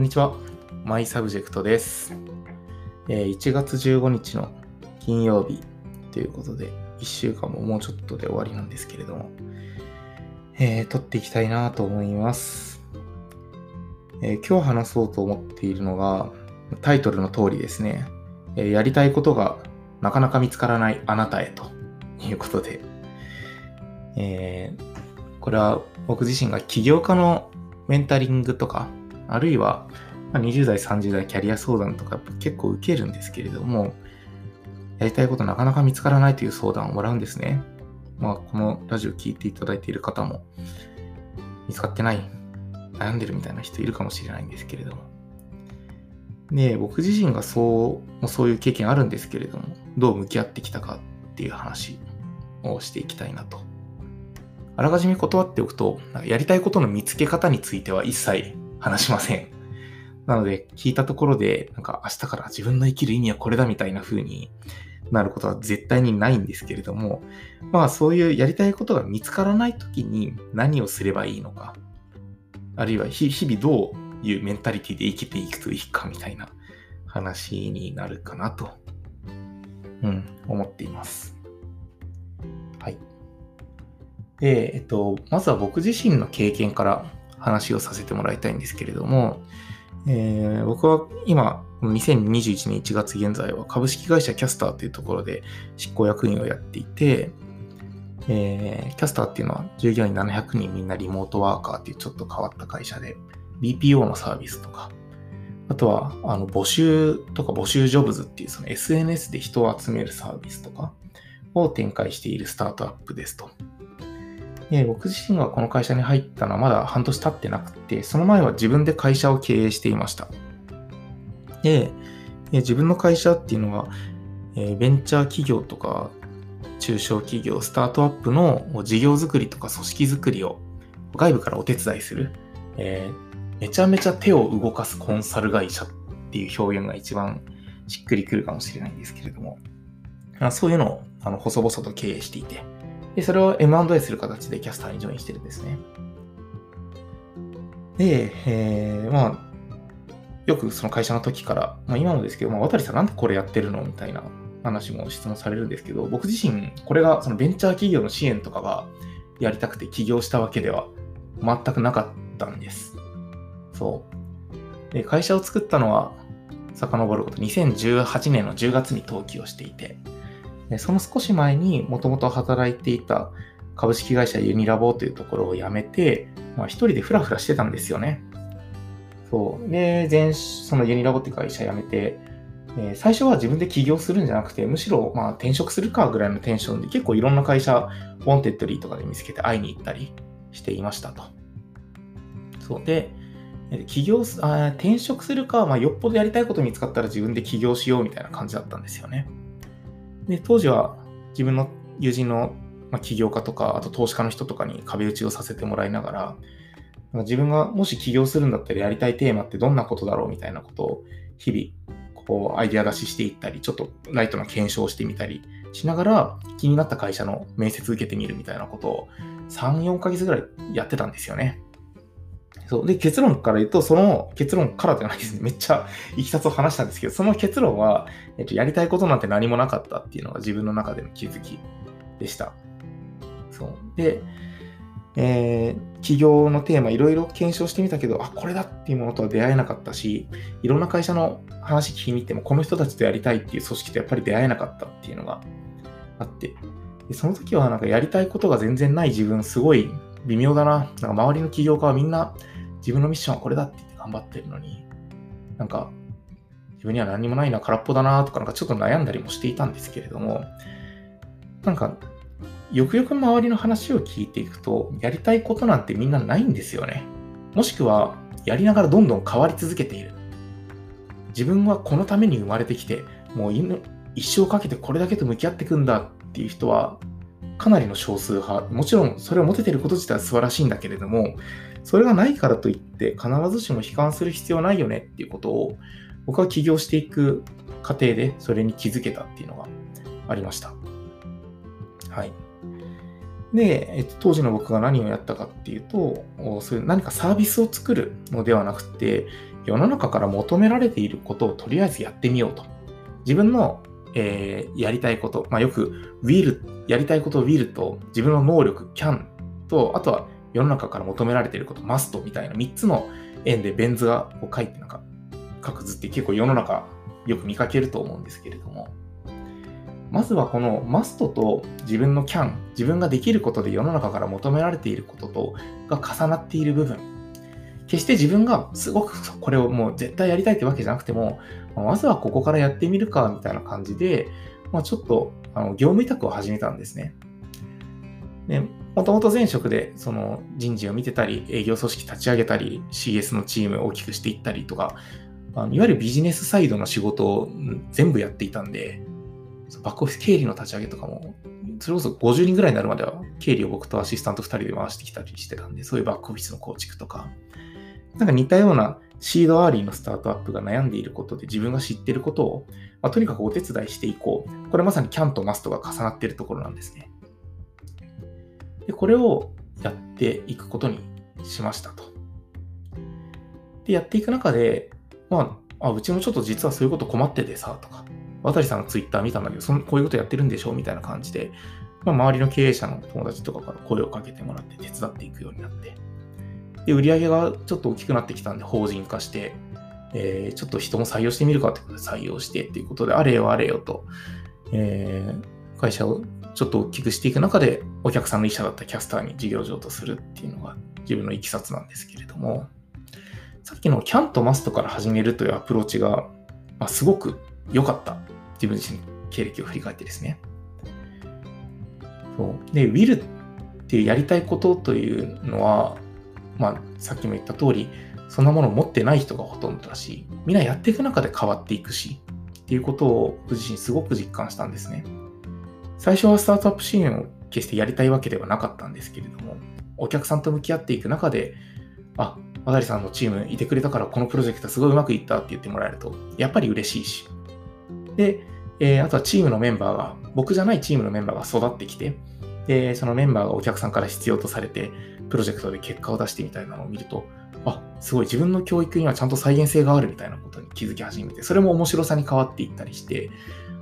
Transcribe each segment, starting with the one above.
こんにちは。マイサブジェクトです。えー、1月15日の金曜日ということで、1週間ももうちょっとで終わりなんですけれども、えー、撮っていきたいなと思います、えー、今日話そうと思っているのが、タイトルの通りですね、えー、やりたいことがなかなか見つからないあなたへということで、えー、これは僕自身が起業家のメンタリングとか、あるいはま20代、30代キャリア相談とか結構受けるんですけれども、やりたいことなかなか見つからないという相談をもらうんですね。まあ、このラジオ聞いていただいている方も、見つかってない、悩んでるみたいな人いるかもしれないんですけれども。で、僕自身がそう、そういう経験あるんですけれども、どう向き合ってきたかっていう話をしていきたいなと。あらかじめ断っておくと、やりたいことの見つけ方については一切話しません。なので、聞いたところで、なんか明日から自分の生きる意味はこれだみたいな風になることは絶対にないんですけれども、まあそういうやりたいことが見つからない時に何をすればいいのか、あるいは日々どういうメンタリティで生きていくといいかみたいな話になるかなと、うん、思っています。はい。で、えっと、まずは僕自身の経験から話をさせてもらいたいんですけれども、えー、僕は今、2021年1月現在は株式会社キャスターというところで執行役員をやっていて、えー、キャスターっていうのは従業員700人みんなリモートワーカーっていうちょっと変わった会社で、BPO のサービスとか、あとは、あの、募集とか募集ジョブズっていうその SNS で人を集めるサービスとかを展開しているスタートアップですと。で、僕自身がこの会社に入ったのはまだ半年経ってなくて、その前は自分で会社を経営していました。で、自分の会社っていうのは、えベンチャー企業とか中小企業、スタートアップの事業づくりとか組織づくりを外部からお手伝いする、えー、めちゃめちゃ手を動かすコンサル会社っていう表現が一番しっくりくるかもしれないんですけれども、そういうのをあの細々と経営していて、で、それを M&A する形でキャスターにジョインしてるんですね。で、えー、まあ、よくその会社の時から、まあ今もですけど、まあ、渡さんなんでこれやってるのみたいな話も質問されるんですけど、僕自身、これがそのベンチャー企業の支援とかがやりたくて起業したわけでは全くなかったんです。そう。で、会社を作ったのは、遡ること2018年の10月に登記をしていて、その少し前にもともと働いていた株式会社ユニラボというところを辞めて、まあ、一人でフラフラしてたんですよね。そう。で、前、そのユニラボっていう会社辞めて、えー、最初は自分で起業するんじゃなくて、むしろまあ転職するかぐらいのテンションで結構いろんな会社、Wantedly とかで見つけて会いに行ったりしていましたと。そう。で、起業あ、転職するか、まあ、よっぽどやりたいこと見つかったら自分で起業しようみたいな感じだったんですよね。で、当時は自分の友人の、ま起業家とか、あと投資家の人とかに壁打ちをさせてもらいながら、自分がもし起業するんだったらやりたいテーマってどんなことだろうみたいなことを日々、こう、アイデア出ししていったり、ちょっとライトな検証してみたりしながら、気になった会社の面接受けてみるみたいなことを3、4ヶ月ぐらいやってたんですよね。そう。で、結論から言うと、その結論からじゃないですね。めっちゃいきさつを話したんですけど、その結論は、えっと、やりたいことなんて何もなかったっていうのが自分の中での気づきでした。そう。で、えー、企業のテーマいろいろ検証してみたけど、あ、これだっていうものとは出会えなかったし、いろんな会社の話聞きに行っても、この人たちとやりたいっていう組織とやっぱり出会えなかったっていうのがあって、でその時はなんかやりたいことが全然ない自分、すごい微妙だな。なんか周りの起業家はみんな自分のミッションはこれだって言って頑張ってるのに、なんか、自分には何もないな、空っぽだなとか、なんかちょっと悩んだりもしていたんですけれども、なんか、よくよく周りの話を聞いていくと、やりたいことなんてみんなないんですよね。もしくは、やりながらどんどん変わり続けている。自分はこのために生まれてきて、もう一生かけてこれだけと向き合っていくんだっていう人は、かなりの少数派。もちろん、それを持ててること自体は素晴らしいんだけれども、それがないからといって必ずしも悲観する必要はないよねっていうことを僕は起業していく過程でそれに気づけたっていうのがありました。はい。で、えっと、当時の僕が何をやったかっていうと、そういう何かサービスを作るのではなくて、世の中から求められていることをとりあえずやってみようと。自分の、えー、やりたいこと、まあ、よく will、やりたいこと will と自分の能力 can と、あとは世の中から求められていること must みたいな3つの円でベン図がこう書いてなんか書く図って結構世の中よく見かけると思うんですけれども、まずはこのマストと自分のキャン、自分ができることで世の中から求められていることとが重なっている部分。決して自分がすごくこれをもう絶対やりたいってわけじゃなくても、まずはここからやってみるかみたいな感じで、まあ、ちょっとあの業務委託を始めたんですね。でもともと前職でその人事を見てたり、営業組織立ち上げたり、CS のチームを大きくしていったりとか、あのいわゆるビジネスサイドの仕事を全部やっていたんで、バックオフィス経理の立ち上げとかも、それこそ50人ぐらいになるまでは、経理を僕とアシスタント2人で回してきたりしてたんで、そういうバックオフィスの構築とか、なんか似たようなシードアーリーのスタートアップが悩んでいることで自分が知っていることを、まあ、とにかくお手伝いしていこう。これまさにキャンとマストが重なっているところなんですね。で、これをやっていくことにしましたと。で、やっていく中で、まあ、あうちもちょっと実はそういうこと困っててさ、とか、渡さんのツイッター見たんだけど、そのこういうことやってるんでしょみたいな感じで、まあ、周りの経営者の友達とかから声をかけてもらって手伝っていくようになって、で、売り上げがちょっと大きくなってきたんで、法人化して、えー、ちょっと人も採用してみるかってことで採用してっていうことで、あれよあれよと、えー、会社をちょっと大きくしていく中で、お客さんの医者だったキャスターに事業上とするっていうのが自分のいきさつなんですけれども、さっきのキャンとマストから始めるというアプローチが、まあ、すごく良かった。自分自身の経歴を振り返ってですね。そうで、will っていうやりたいことというのは、まあ、さっきも言った通り、そんなものを持ってない人がほとんどだし、みんなやっていく中で変わっていくし、っていうことを僕自身すごく実感したんですね。最初はスタートアップ支援を決してやりたいわけではなかったんですけれども、お客さんと向き合っていく中で、あ、渡さんのチームいてくれたからこのプロジェクトすごいうまくいったって言ってもらえると、やっぱり嬉しいし。で、えー、あとはチームのメンバーが、僕じゃないチームのメンバーが育ってきて、で、そのメンバーがお客さんから必要とされて、プロジェクトで結果を出してみたいなのを見ると、あ、すごい自分の教育にはちゃんと再現性があるみたいなことに気づき始めて、それも面白さに変わっていったりして、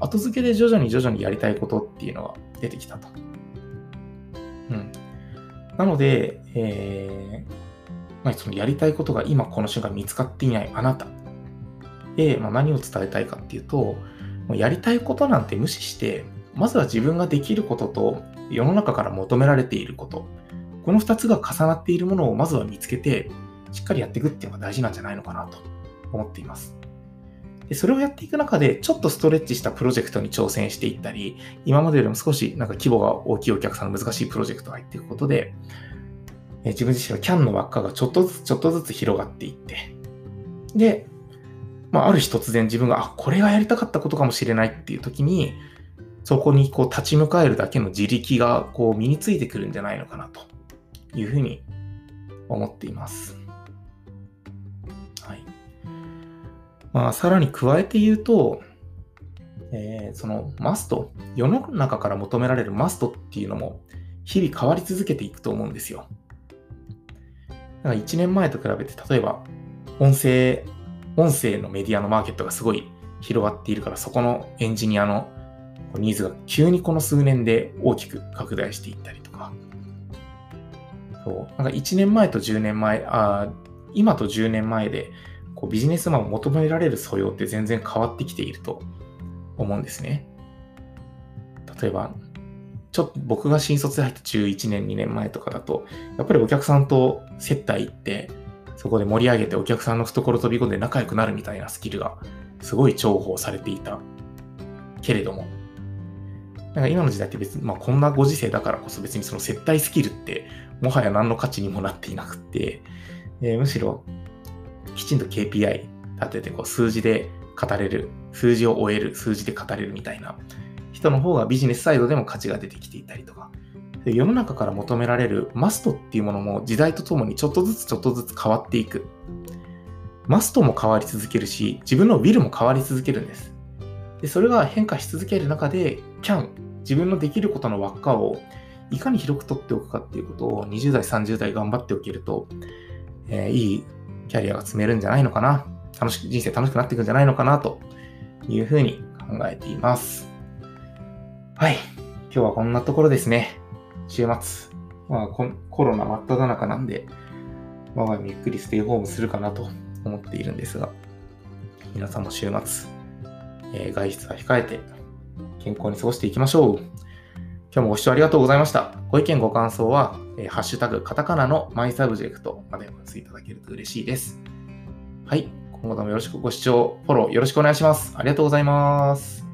後付けで徐々に徐々にやりたいことっていうのが出てきたと。うん。なので、えー、まあ、そのやりたいことが今この瞬間見つかっていないあなたで、まあ、何を伝えたいかっていうと、もうやりたいことなんて無視して、まずは自分ができることと世の中から求められていること、この2つが重なっているものをまずは見つけて、しっかりやっていくっていうのが大事なんじゃないのかなと思っています。でそれをやっていく中で、ちょっとストレッチしたプロジェクトに挑戦していったり、今までよりも少しなんか規模が大きいお客さんの難しいプロジェクトが入っていくことで、え自分自身は CAN の輪っかがちょっとずつちょっとずつ広がっていって、で、まあ、ある日突然自分が、あ、これがやりたかったことかもしれないっていう時に、そこにこう立ち向かえるだけの自力がこう身についてくるんじゃないのかなというふうに思っています。はい。まあ、さらに加えて言うと、えー、そのマスト、世の中から求められるマストっていうのも日々変わり続けていくと思うんですよ。だから1年前と比べて、例えば、音声、音声のメディアのマーケットがすごい広がっているから、そこのエンジニアのニーズが急にこの数年で大きく拡大していったり、そう、なんか1年前と10年前、あ今と10年前で、こうビジネスマンを求められる素養って全然変わってきていると思うんですね。例えば、ちょっと僕が新卒で入った11年、2年前とかだと、やっぱりお客さんと接待行って、そこで盛り上げてお客さんの懐飛び込んで仲良くなるみたいなスキルがすごい重宝されていたけれども、なんか今の時代って別に、まあこんなご時世だからこそ別にその接待スキルってもはや何の価値にもなっていなくて、えー、むしろきちんと KPI 立ててこう数字で語れる、数字を終える、数字で語れるみたいな人の方がビジネスサイドでも価値が出てきていたりとか、世の中から求められるマストっていうものも時代とともにちょっとずつちょっとずつ変わっていく。マストも変わり続けるし、自分のウィルも変わり続けるんです。でそれが変化し続ける中で、can、自分のできることの輪っかをいかに広く取っておくかっていうことを20代、30代頑張っておけると、えー、いいキャリアが積めるんじゃないのかな。楽しく、人生楽しくなっていくんじゃないのかなというふうに考えています。はい。今日はこんなところですね。週末。まあコロナ真っ只中なんで、我が家ゆっくりステイホームするかなと思っているんですが、皆さんも週末、えー、外出は控えて健康に過ごしていきましょう。今日もご視聴ありがとうございました。ご意見ご感想は、えー、ハッシュタグカタカナのマイサブジェクトまでお寄せいただけると嬉しいです。はい。今後ともよろしくご視聴、フォローよろしくお願いします。ありがとうございます。